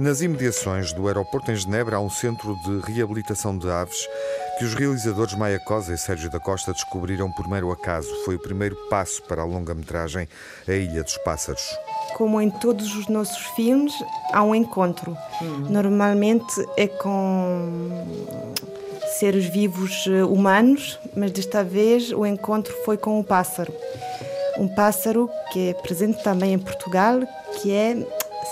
Nas imediações do aeroporto em Genebra há um centro de reabilitação de aves que os realizadores Maia Cosa e Sérgio da Costa descobriram por mero acaso. Foi o primeiro passo para a longa-metragem A Ilha dos Pássaros. Como em todos os nossos filmes, há um encontro. Uhum. Normalmente é com seres vivos eh, humanos, mas desta vez o encontro foi com o pássaro. Um pássaro que é presente também em Portugal, que é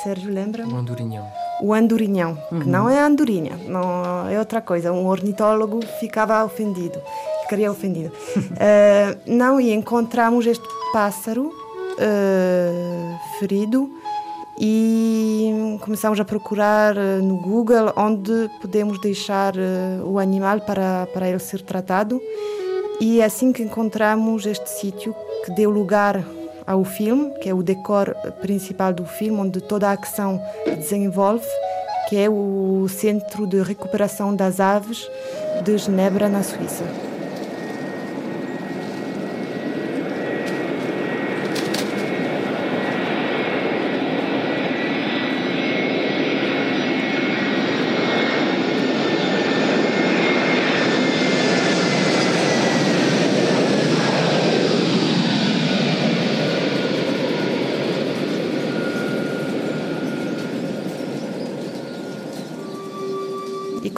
Sérgio lembra? O andorinhão. O andorinhão, uhum. que não é andorinha, não é outra coisa. Um ornitólogo ficava ofendido, ficaria ofendido. uh, não, e encontramos este pássaro uh, ferido e começamos a procurar uh, no Google onde podemos deixar o animal para, para ele ser tratado. E é assim que encontramos este sítio que deu lugar ao filme, que é o decor principal do filme, onde toda a ação se desenvolve, que é o Centro de Recuperação das Aves de Genebra, na Suíça.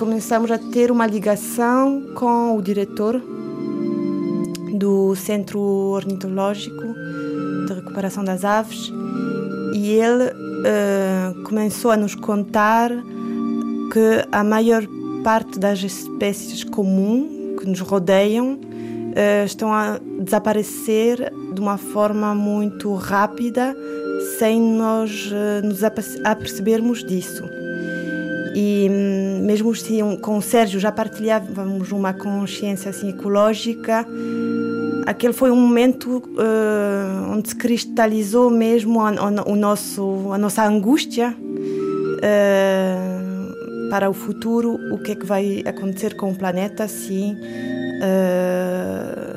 Começamos a ter uma ligação com o diretor do Centro Ornitológico de Recuperação das Aves e ele uh, começou a nos contar que a maior parte das espécies comuns que nos rodeiam uh, estão a desaparecer de uma forma muito rápida sem nós uh, nos apercebermos disso. E hum, mesmo assim, com o Sérgio já partilhávamos uma consciência assim ecológica. Aquele foi um momento uh, onde se cristalizou mesmo a, a, o nosso, a nossa angústia uh, para o futuro, o que é que vai acontecer com o planeta se uh,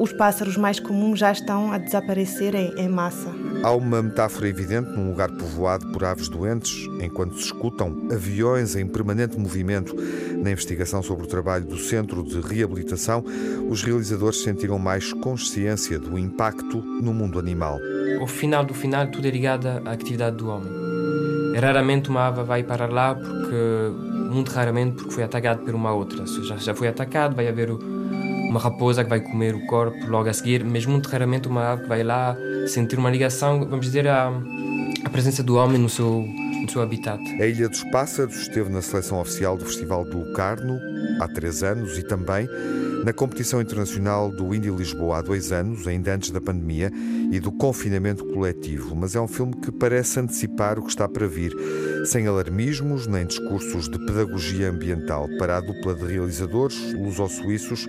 os pássaros mais comuns já estão a desaparecer em, em massa. Há uma metáfora evidente num lugar povoado por aves doentes, enquanto se escutam aviões em permanente movimento. Na investigação sobre o trabalho do Centro de Reabilitação, os realizadores sentiram mais consciência do impacto no mundo animal. Ao final do final, tudo é ligado à atividade do homem. Raramente uma ave vai para lá porque, muito raramente, porque foi atacado por uma outra. Se já, já foi atacado, vai haver uma raposa que vai comer o corpo logo a seguir, mas muito raramente uma ave que vai lá sentir uma ligação, vamos dizer, à, à presença do homem no seu, no seu habitat. A Ilha dos Pássaros esteve na seleção oficial do Festival do Locarno há três anos e também na competição internacional do Indy Lisboa há dois anos, ainda antes da pandemia e do confinamento coletivo. Mas é um filme que parece antecipar o que está para vir, sem alarmismos nem discursos de pedagogia ambiental. Para a dupla de realizadores, luso-suíços,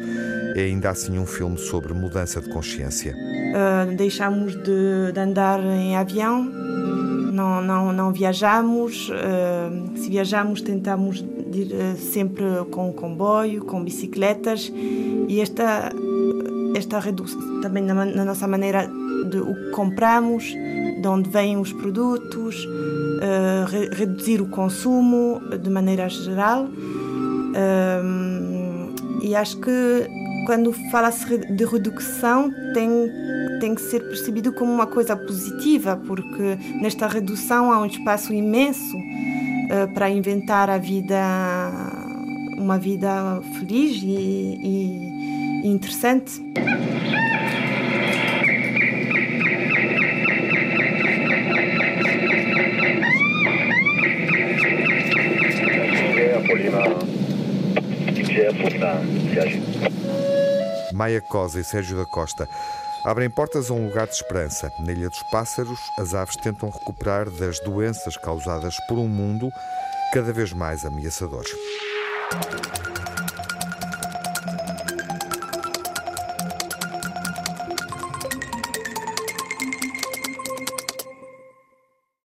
é ainda assim um filme sobre mudança de consciência. Uh, deixamos de, de, andar em avião, não, não, não viajamos. Uh, se viajamos, tentamos ir uh, sempre com comboio, com bicicletas. E esta, esta redução também na, na, nossa maneira de o que compramos, de onde vêm os produtos, re, reduzir o consumo de maneira geral. e acho que quando fala-se de redução, tem, tem que ser percebido como uma coisa positiva, porque nesta redução há um espaço imenso uh, para inventar a vida, uma vida feliz e, e, e interessante. Maia Cosa e Sérgio da Costa abrem portas a um lugar de esperança. Na Ilha dos Pássaros, as aves tentam recuperar das doenças causadas por um mundo cada vez mais ameaçador.